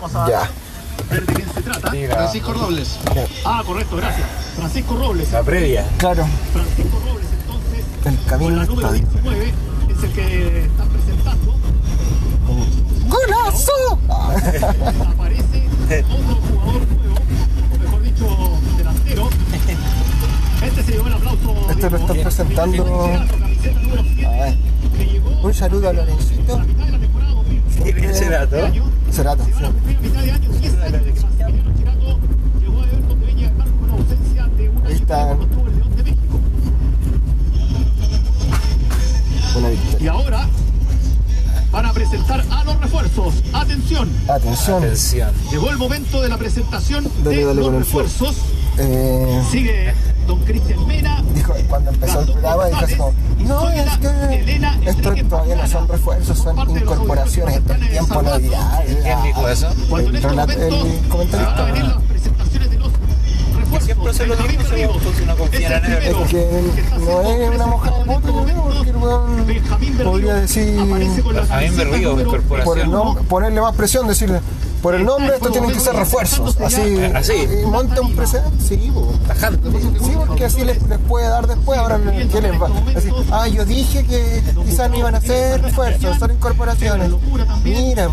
vamos a Ya. ver de quién se trata. La, Francisco Robles. Ah, correcto, gracias. Francisco Robles. la previa. Claro, Francisco Robles, entonces, el con camino la al número estadio. 19, es el que están presentando. ¡Golazo! Aparece otro jugador nuevo, o mejor dicho, delantero. Este se llevó el aplauso. Este lo están presentando. Camiseta número 7, A ver, que llegó un saludo a Lorencito. mitad de la temporada 2020. ¿Quién es ese dato? Cerato, sí. La primera mitad de año, 10 años de que Maximiliano Chirato llegó a Everton de Viña del Mar con ausencia de una Ahí está. cuando estuvo el León de México. Una victoria. Y ahora van a presentar a los refuerzos. Atención, Atención. Atención. llegó el momento de la presentación Dale, de dale los refuerzos. Eh, Sigue don Cristian Mena. dijo, cuando empezó el programa, dijo así como, no, es que esto todavía no son refuerzos, son incorporaciones, esto es tiempo no dirá. ¿Quién dijo eso? En El, el comentarista. las presentaciones de los refuerzos. siempre se lo digo, se lo no en él. Es que no es una mojada de en yo creo, porque el weón podría decir- Benjamín camiseta Berríos, número incorporación. por nombre, ponerle más presión, decirle, por el nombre estos tienen que ser refuerzos, así, Así. monta un precedente, sí. Tajante. Sí, porque así les, les puede dar después, ahora ¿qué les va? Así, ah, yo dije que quizás no iban a ser refuerzos, son incorporaciones. Mira,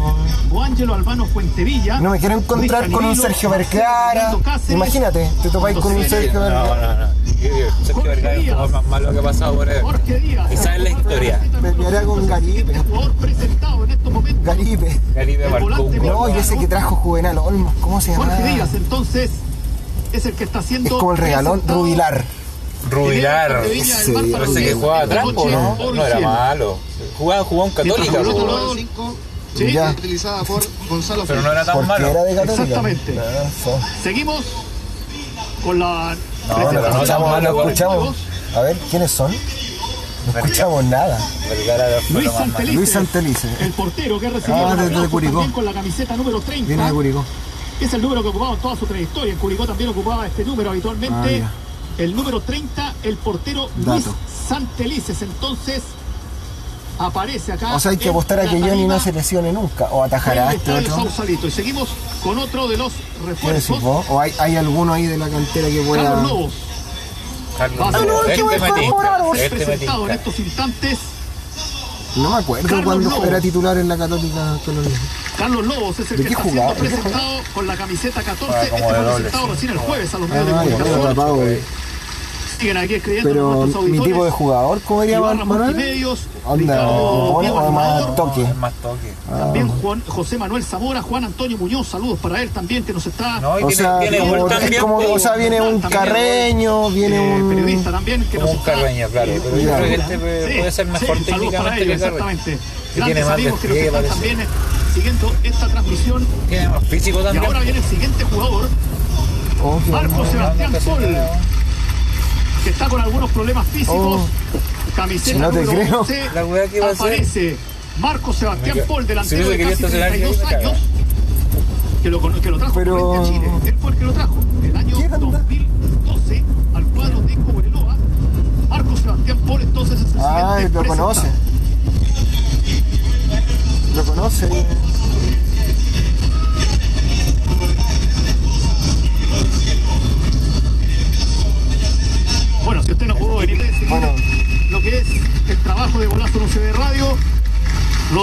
no me quiero encontrar con un Sergio Vergara. Imagínate, te topáis con un Sergio No, Vergara. Sergio Vergara es el jugador más malo que ha pasado por él. Jorge Díaz. Esa es la historia. Peleará con en momentos. Garipe. Garibe marcó No, y ese que trajo Juvenal Olmos, ¿cómo se llama? Jorge Díaz, entonces, es el que está haciendo. Es como el regalón Rubilar. Rubilar. Ese que jugaba noche ¿no? No era malo. Jugaba, jugaba un 5 Sí, Ya. utilizada por Gonzalo pero no era tan malo. era de. Exactamente. Seguimos con la. No, No, escuchamos, no escuchamos. A ver, ¿quiénes son? No escuchamos nada. Luis. Santelice. Luis Santelice. El portero que ha recibido Ah, desde Curicó. con la camiseta número 30. Viene de Curicó. Es el número que ocupaba en toda su trayectoria. En Curicó también ocupaba este número habitualmente. Ah, el número 30, el portero Luis. Santelices. Entonces aparece acá. O sea, hay que apostar a que Johnny no se lesione nunca. O atajará a este otro. Y seguimos con otro de los ¿Qué decís refuerzos. ¿O hay, hay alguno ahí de la cantera que pueda.? Carlos Lobos. Carlos Lobos. no, Este que me va a incorporar, tinca. vos. Este presentado en estos instantes. No me acuerdo Carlos cuando Lobos. era titular en la Católica. Carlos Lobos es el ¿De que está jugaba? siendo ¿De qué presentado con la camiseta 14. Ah, este fue presentado recién el jueves a los medios de Ah, comunicación. Aquí escribiendo Pero nuestros mi tipo de jugador, ¿cómo diría? Multimedios, Onda, Ricardo ¿o más toque? Es más toque. También Juan, José Manuel Zamora, Juan Antonio Muñoz, saludos para él también que nos está No, y O viene, sea, viene como, es como, o sea, viene un También, carreño, viene eh, un... periodista también que Como nos un está Carreño, claro. eh, Pero yo creo que este puede Sí, puede ser sí, mejor saludos para técnicamente que Carreño. exactamente. Que tiene Grandes más amigos que nos están parece. también eh, siguiendo esta transmisión. Tiene más físico Y también. ahora viene el siguiente jugador, Marco. Sebastián Sol. Que está con algunos problemas físicos. Oh. Camiseta No te número creo. 11, La weá que iba a hacer. aparece Marco Sebastián Paul, si delantero de casi estacionar aquí, 32 me caga. años, que lo, que lo trajo Pero- a Chile. Él fue el que lo trajo. El año ¿Qué anda? 2012 al cuadro de Cobreloa. Marco Sebastián Paul entonces es el Ay, siguiente lo conoce. presentado. Lo conoce.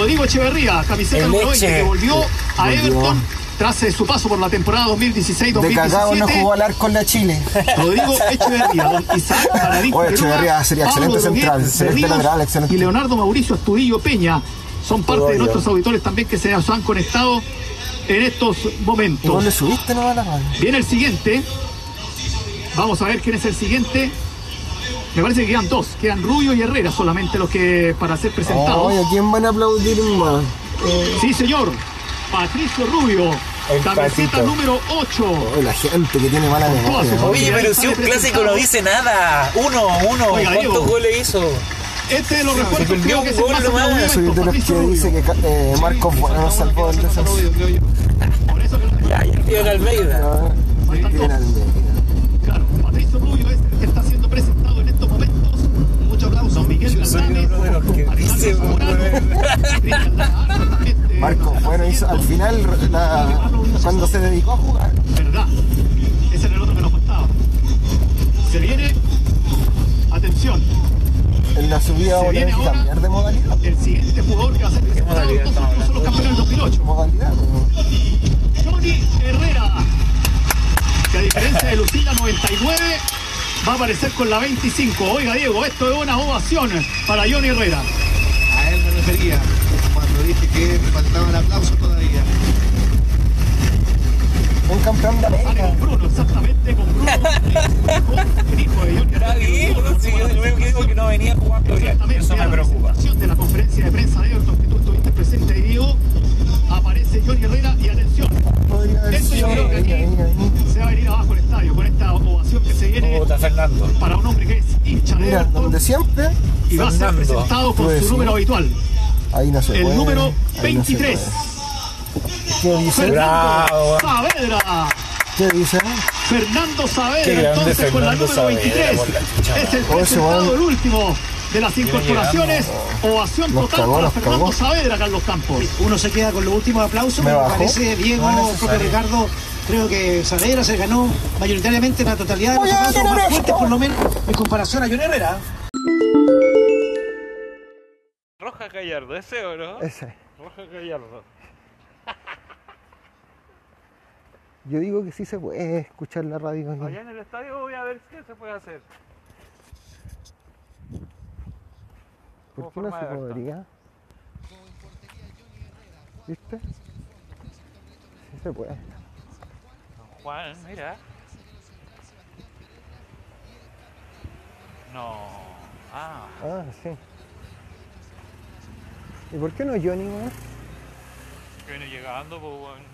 Rodrigo Echeverría, camiseta número 20, Eche. que volvió a Volvió. Everton tras eh, su paso por la temporada 2016-2017. De cagado no jugó al arco en la Chile. Rodrigo Echeverría, don Isaac Oye, Echeverría sería Pablo excelente central, excelente lateral, excelente. Y Leonardo Mauricio Astudillo Peña son parte de nuestros auditores también que se nos han conectado en estos ¿No momentos. le subiste no a la radio? Viene el siguiente. Vamos a ver quién es el siguiente. Me parece que quedan dos. Quedan Rubio y Herrera solamente los que para ser presentados. Oye, ¿a quién van a aplaudir más? Sí, señor. Patricio Rubio. El camiseta número 8. Oye, la gente que tiene mala memoria. ¿no? Oye, pero si un clásico no dice nada. Uno, uno. Oiga, Diego. ¿Cuántos goles hizo? Este de los refuerzos creo un que es el gol más Soy de los Patricio que dice que eh, Marcos Bueno nos salvó del descenso. Por eso que Ya, ya. Almeida. Ah, bien al soy uno de los que dice, Marco, bueno, hizo, al final, la- cuando se dedicó a jugar, ¿Verdad? Ese era el otro que nos faltaba. Se viene. Atención. en la subida Se vamos a tener viene ahora. cambiar de modalidad. El siguiente jugador que va a ser presentado modalidad estamos son los campeones del 2008. Modalidad, ¿no? Johnny Herrera, que a diferencia de Lucinda 99, va a aparecer con la 25. Oiga, Diego, esto es una ovación para Johnny Herrera. A él me refería cuando dije que faltaban aplausos todavía. Un campeón de América. con Bruno, exactamente con Bruno. el hijo de Johnny Está Herrera. bien, no, si yo digo que no venía jugando bien. Exactamente, Eso me preocupa. de la conferencia de prensa de Fernando. para un hombre que es hincha de Mira, Everton donde siempre, y va a ser Fernando. presentado con su número habitual, ahí no se el puede. número ahí no se 23. puede. ¿Qué dice? Bravo. Fernando Saavedra. ¿Qué dice? Fernando Qué Saavedra, entonces con la Fernando número Saavedra, 23. por la chucha, Es el ese presentado, el último de las incorporaciones. Ovación Nos total cagó, para Fernando cagó. Saavedra, Carlos Campos. Uno se queda con los últimos aplausos, Me pero me parece Diego, el propio Ricardo, creo que Saavedra se ganó mayoritariamente la totalidad de los tener más fuertes, por lo menos en comparación a John Herrera. Roja Gallardo, ¿ese o no? Ese. Roja Gallardo. Yo digo que sí se puede escuchar la radio. aquí. Allá en el estadio voy a ver qué se puede hacer. ¿Por qué no se podría? ¿Viste? Sí se puede. Juan, mira. No. Ah, Ah, sí. ¿Y por qué no Johnny, weón? que viene llegando, pues, weón.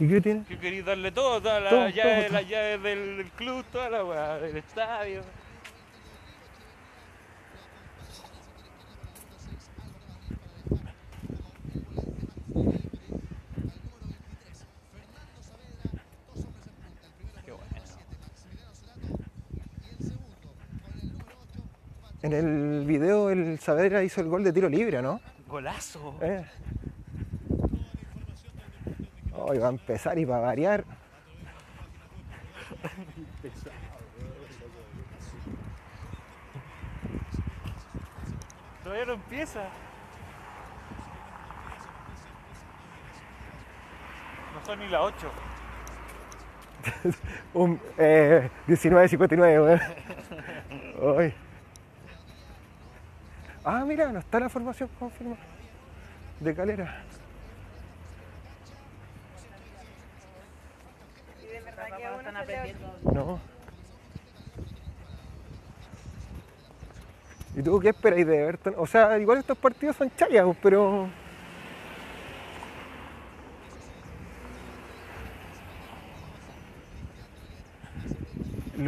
¿Y qué tiene? Que queréis darle todo, todas las llaves, llaves del, del club, toda la weá, del estadio. Qué bueno. En el video el Saavedra hizo el gol de tiro libre, ¿no? Golazo. Eh. Hoy va a empezar y va a variar. Todavía no empieza. No son ni las 8. Un, eh, 19.59, weón. Ah, mira, no está la formación confirmada. De calera. No. ¿Y tú qué esperáis de Everton? O sea, igual estos partidos son chayas, pero.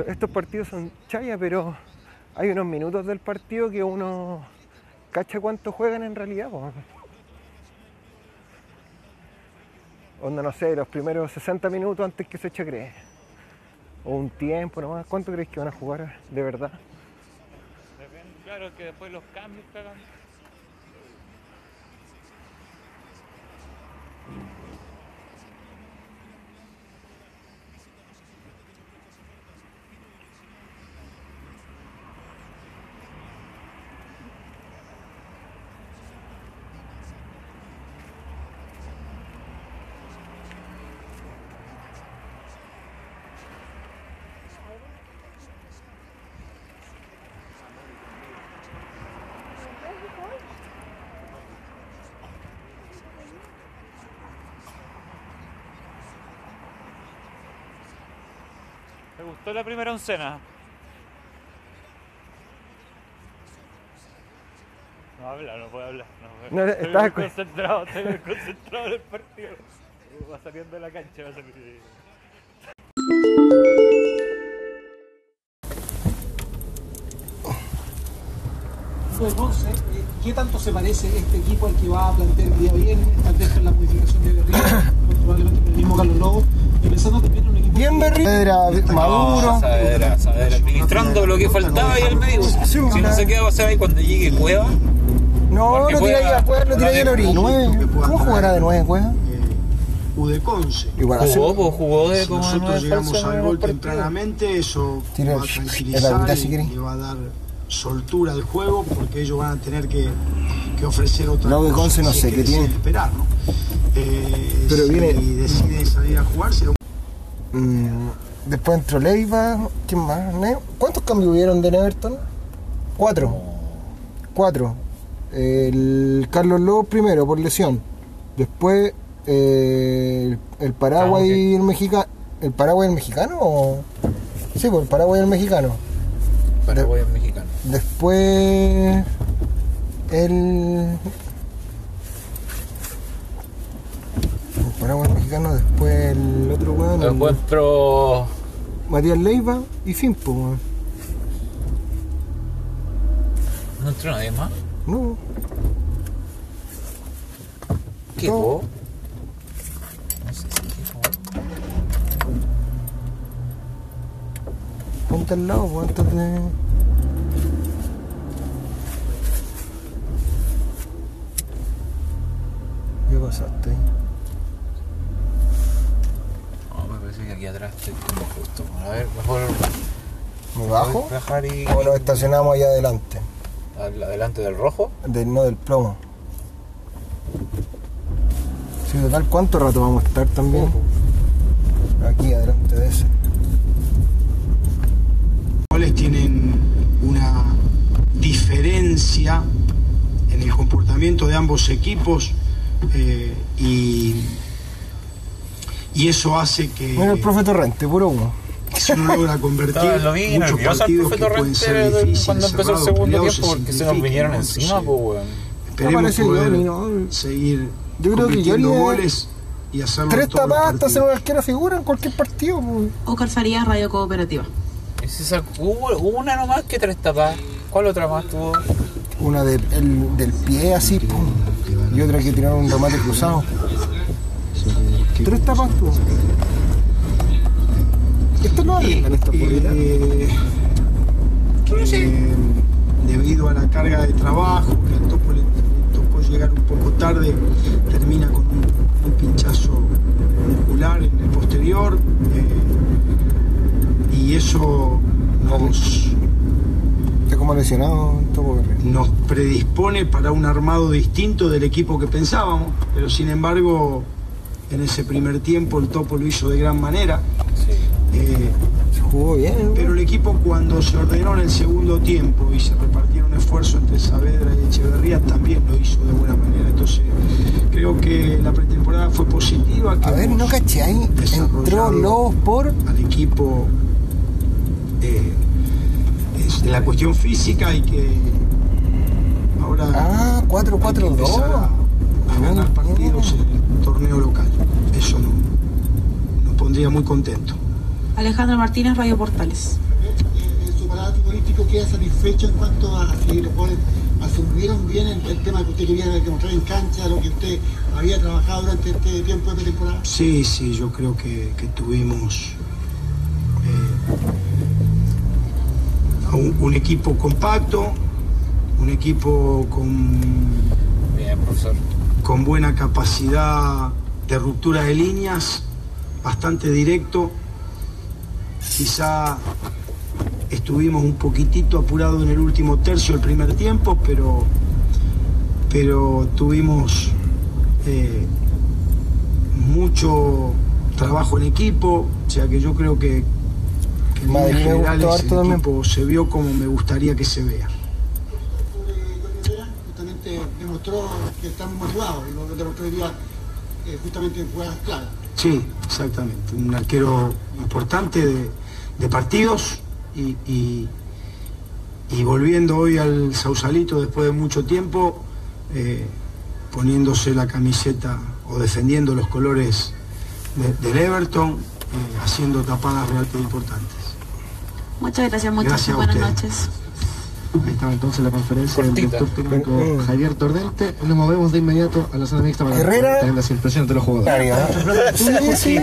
Estos partidos son chayas, pero hay unos minutos del partido que uno cacha cuánto juegan en realidad. po. Onda, no sé, los primeros 60 minutos antes que se eche a creer. O un tiempo nomás. ¿Cuánto crees que van a jugar de verdad? Claro que después los cambios. Gustó la primera oncena? No habla, no puede hablar. No, No, estoy estás muy con- concentrado, estoy muy concentrado en el partido. Va saliendo de la cancha, va saliendo. 11, eh, ¿qué tanto se parece este equipo al que va a plantear el día viernes? Tal vez con la modificación de Berrío, probablemente con el mismo Carlos Lobo, y pensando también en un equipo... Bien, Maduro. No, Saavedra, Saavedra, administrando lo que faltaba ahí al medio. Si no se queda va a ser ahí cuando llegue Cueva. No, ahí juega- a Cueva, lo tiré ahí en Ori. Que ¿Nueve? pueda ¿Cómo jugará de nueve, Cueva? eh, Udeconce. Igual así. Jugó, pues, jugó de Si como nosotros llegamos al gol tempranamente, eso Tira va a tranquilizar y va a dar soltura al juego porque ellos van a tener que, que ofrecer otra No, Udeconce no sé qué tiene. esperar, ¿no? Eh, Pero si viene- deciden salir a jugar, será un Mm, después entró Leiva. ¿Quién más? ¿Cuántos cambios hubieron de Everton? Cuatro. Cuatro. El Carlos López primero por lesión. Después eh, el, el Paraguay y el mexicano. ¿El Paraguay y el mexicano? O... Sí, pues el Paraguay y el mexicano. Paraguay es mexicano. Después el. El Paraguay mexicano, después el otro weón. el Encuentro. Matías Leiva y pues, weón. No entró nadie más. No, ¿Qué No. No sé si qué ponte al lado, pues, antes de. ¿Qué pasaste ahí? No, me parece que aquí atrás estoy como justo. A ver, mejor. ¿Me bajo? bajar y. ¿O nos estacionamos allá adelante? al- Adelante del rojo. Del, no del plomo. Sí, total, ¿cuánto rato vamos a estar también? Aquí, adelante de ese. goles tienen una diferencia en el comportamiento de ambos equipos eh, y, y eso hace que, Mira el profe Torrente, puro uno. que se no logra convertir lo vi muchos partidos profe que pueden Torrente ser difíciles, cuando empezó el segundo tiempo se porque se nos vinieron ¿no? encima, pues, weón. Esperemos parece poder ¿no? seguir Yo creo que es- goles y hacerlo Tres tapadas hasta hacer una arquera figura en cualquier partido. pues. Oscar Farías, Radio Cooperativa. Ese sac- Hubo una nomás que tres tapas. ¿Cuál otra más tuvo? Una de- el- del pie así, pum. y otra que tiraron un remate cruzado. Tres tapas tú. Esto no arreglan esta polera. Eh, que, debido a la carga de trabajo, que al topo le, le tocó llegar un poco tarde, termina con un, un pinchazo muscular en el posterior eh, y eso nos, Está como lesionado Topo nos predispone para un armado distinto del equipo que pensábamos, pero sin embargo en ese primer tiempo el topo lo hizo de gran manera. Eh, Se jugó bien. ¿no? pero el equipo cuando se ordenó en el segundo tiempo y se repartieron esfuerzos entre Saavedra y Echeverría también lo hizo de buena manera. Entonces creo que la pretemporada fue positiva. que A ver, no caché ahí. Entró Lobos por. al equipo eh, es de la cuestión física y que ahora Ah, hay que 4-4-2. empezar a, a ganar partidos en el torneo local. Eso no, nos pondría muy contento. Alejandro Martínez, Radio Portales. en su parada futbolístico queda satisfecho en cuanto a si los goles asumieron bien el, el tema que usted quería demostrar en cancha, lo que usted había trabajado durante este tiempo de pretemporada? Sí, sí, yo creo que, que tuvimos eh, a un, un equipo compacto, un equipo con, Bien, profesor. con buena capacidad de ruptura de líneas, bastante directo. Quizá estuvimos un poquitito apurados en el último tercio del primer tiempo, pero, pero tuvimos eh, mucho trabajo en equipo, o sea que yo creo que, que en Madrid generales el también. equipo se vio como me gustaría que se vea. Justamente demostró que estamos motivados y lo demostró hoy día eh, justamente en jugadas claras. Sí, exactamente. Un arquero importante de, de partidos y, y- y volviendo hoy al Sausalito después de mucho tiempo, eh, poniéndose la camiseta o defendiendo los colores de- del Everton, eh, haciendo tapadas realmente importantes. Muchas gracias, muchachos. Gracias Buenas noches. Ahí estaba entonces la conferencia del director técnico Mm. Javier Tordente. Nos movemos de inmediato a la zona mixta para Herrera. tener las impresiones de los jugadores. Sí,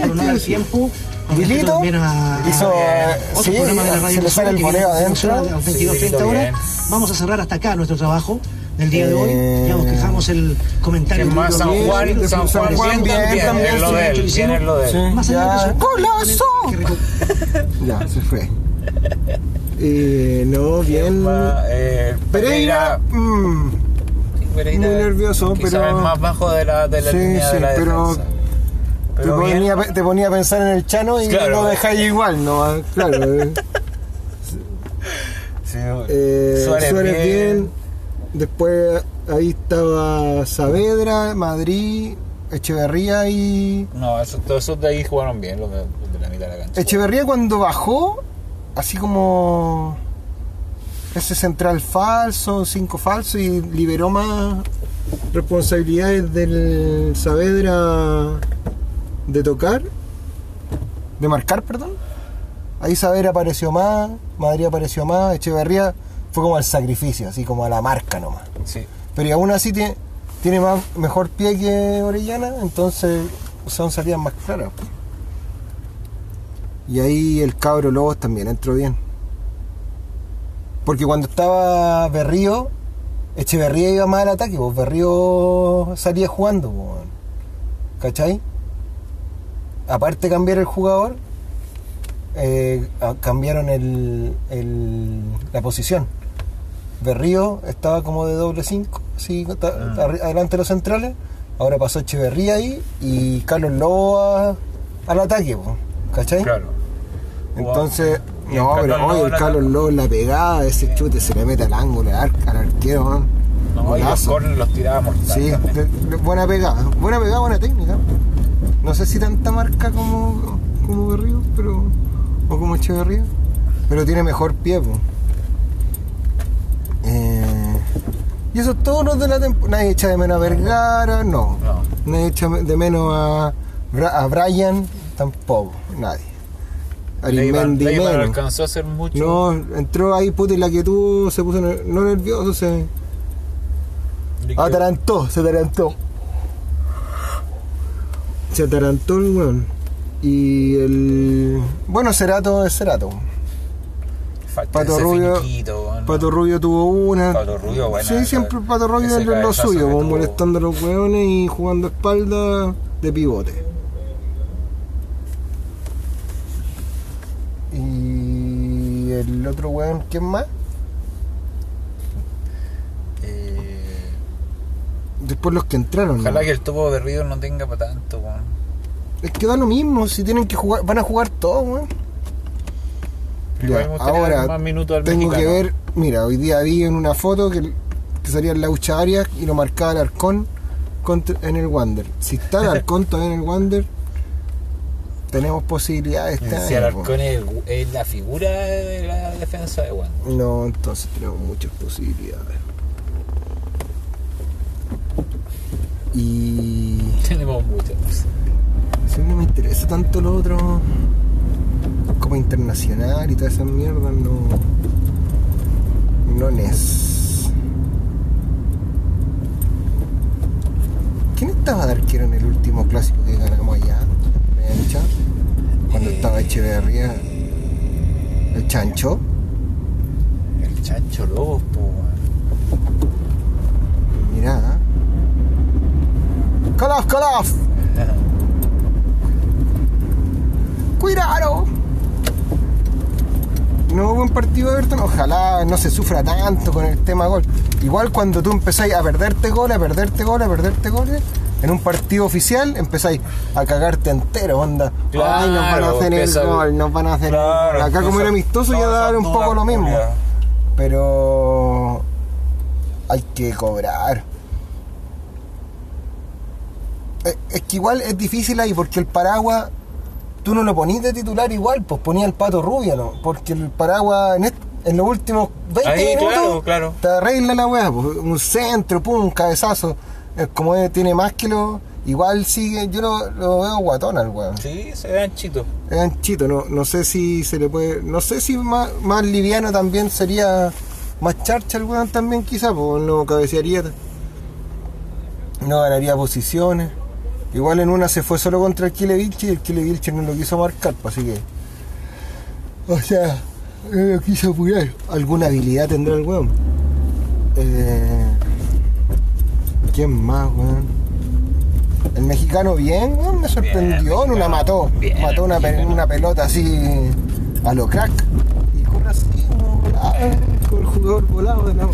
tiempo. Dilito También a- hizo. a Sí, otro programa de la radio se le sale el que voleo viene a adentro. funcionar a las 22.30 Sí, horas. bien. Vamos a cerrar hasta acá nuestro trabajo. del día de hoy. Eh, Ya nos dejamos el comentario. ¿Quién más? San Juan, Bien, San San Juan, Juan, bien también, también, es lo de él, sí, bien es lo de él. Sí, Más allá de ya, eso, ¡Golazo! que reco- Ya, se fue. Eh, no, bien. Va, eh, Pereira, sí, Pereira, muy nervioso, quizás pero- el más bajo de la, de la Sí, línea sí, de la pero- defensa. te, bien, ponía, te ponía a pensar en el Chano y Claro. lo dejáis igual, ¿no? Ah, Claro. eh. sí, Eh, Suárez, Suárez bien. bien. Después ahí estaba Saavedra, Madrid, Echeverría y. No, esos, todos esos de ahí jugaron bien, los de, los de la mitad de la cancha. Echeverría cuando bajó, así como ese central falso, cinco falso y liberó más responsabilidades del Saavedra de tocar, de marcar, perdón. Ahí Saavedra apareció más, Madrid apareció más, Echeverría fue como al sacrificio, así como a la marca nomás. Sí. Pero y aún así tiene, tiene más, mejor pie que Orellana, entonces son salidas más claras. Pues. Y ahí el cabro Lobos también entró bien. Porque cuando estaba Berrío, Echeverría iba más al ataque, pues Berrío salía jugando, pues. ¿cachai? Aparte de cambiar el jugador, eh, cambiaron el, el- la posición. Berrío estaba como de doble 5, así, ta- arri- adelante de los centrales. Ahora pasó Echeverría ahí y Carlos Lobo a- al ataque, po, ¿cachai? Claro. Entonces, el no, pero Lobo el Carlos en la pegada, ese chute se le mete al ángulo, al, al arquero, man. No, los corners los tiraba mortal Sí, de- de- buena pegada, buena pegada, buena técnica. No sé si tanta marca como, como Berrío, pero. o como Echeverría, pero tiene mejor pie, po. Eh, y eso es todo los de la temporada. Nadie echa de menos a Vergara, no. No. Nadie echa de menos a, Bra- a Brian, tampoco, nadie. Menos. alcanzó a hacer mucho. No, entró ahí puta y la que tuvo se puso no nervioso, se atarantó, se atarantó. Se atarantó el weón. Y el. Bueno, Cerato es Cerato. Falta Pato Rubio- finiquito, bueno. Pato Rubio tuvo una. Pato Rubio, buena Sí, siempre Pato Rubio es lo suyo, molestando a los weones y jugando espalda de pivote. El otro weón, ¿quién más? Eh, Después los que entraron. ojalá ¿no? que el topo berrido no tenga para tanto, weón. Es que da lo mismo, si tienen que jugar, van a jugar todos, weón. Ya, ahora ver más minutos al tengo que ver, mira, hoy día vi en una foto que, que salía el Laucha Arias y lo marcaba el Arcón contra- en el Wander. Si está el Arcón todavía en el Wander, tenemos posibilidades este Si año, Alarcón es, es la figura de la defensa de Wander. No, entonces tenemos muchas posibilidades. Y Tenemos muchas. si no me interesa tanto lo otro, como internacional y todas esas mierdas, no. No es. ¿Quién estaba de arquero en el último clásico que ganamos allá? Cuando Eh, estaba Echeverría. El Chancho. El chancho Lobos, po. Mirá. ¡Colof, Colof! ¡Cuidado! No buen partido Everton, ojalá no se sufra tanto con el tema gol. Igual cuando tú empezáis a perderte goles, a perderte goles, a perderte goles, en un partido oficial empezáis a cagarte entero, onda. Ay, nos van a Claro, hacer el gol, nos van a hacer Claro. Acá como era amistoso ya toda daba esa un poco lo mismo. Pero hay que cobrar. Eh, Es que igual es difícil ahí porque el paraguas tú no lo ponís de titular igual, pues ponía el pato rubio, ¿no? Porque el paraguas en, en los últimos 20 Ahí, minutos claro, claro. te arregla la weá, pues, un centro, pum, un cabezazo. Como tiene más que lo. Igual sigue, yo lo, lo veo guatón al weón. Sí, se ve anchito. Es anchito, no, no sé si se le puede. No sé si más, más liviano también sería. Más charcha el weón también quizá, pues no cabecearía. No ganaría posiciones. Igual en una se fue solo contra el Kile Vilche y el Kile Vilche no lo quiso marcar, pues así que. O sea, no lo quiso apurar. Alguna habilidad tendrá el weón. Eh, ¿Quién más, weón? El mexicano bien, weón, me sorprendió. en una mató. bien, mató una, pe- una pelota así a lo crack. Y corre así, volado, con el jugador volado de la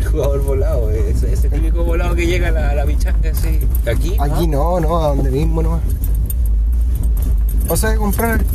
El jugador volado, ese, ese típico volado que llega a la, la pichanga así. Aquí, ¿no? Aquí no, no, a donde mismo nomás. O sea, comprar el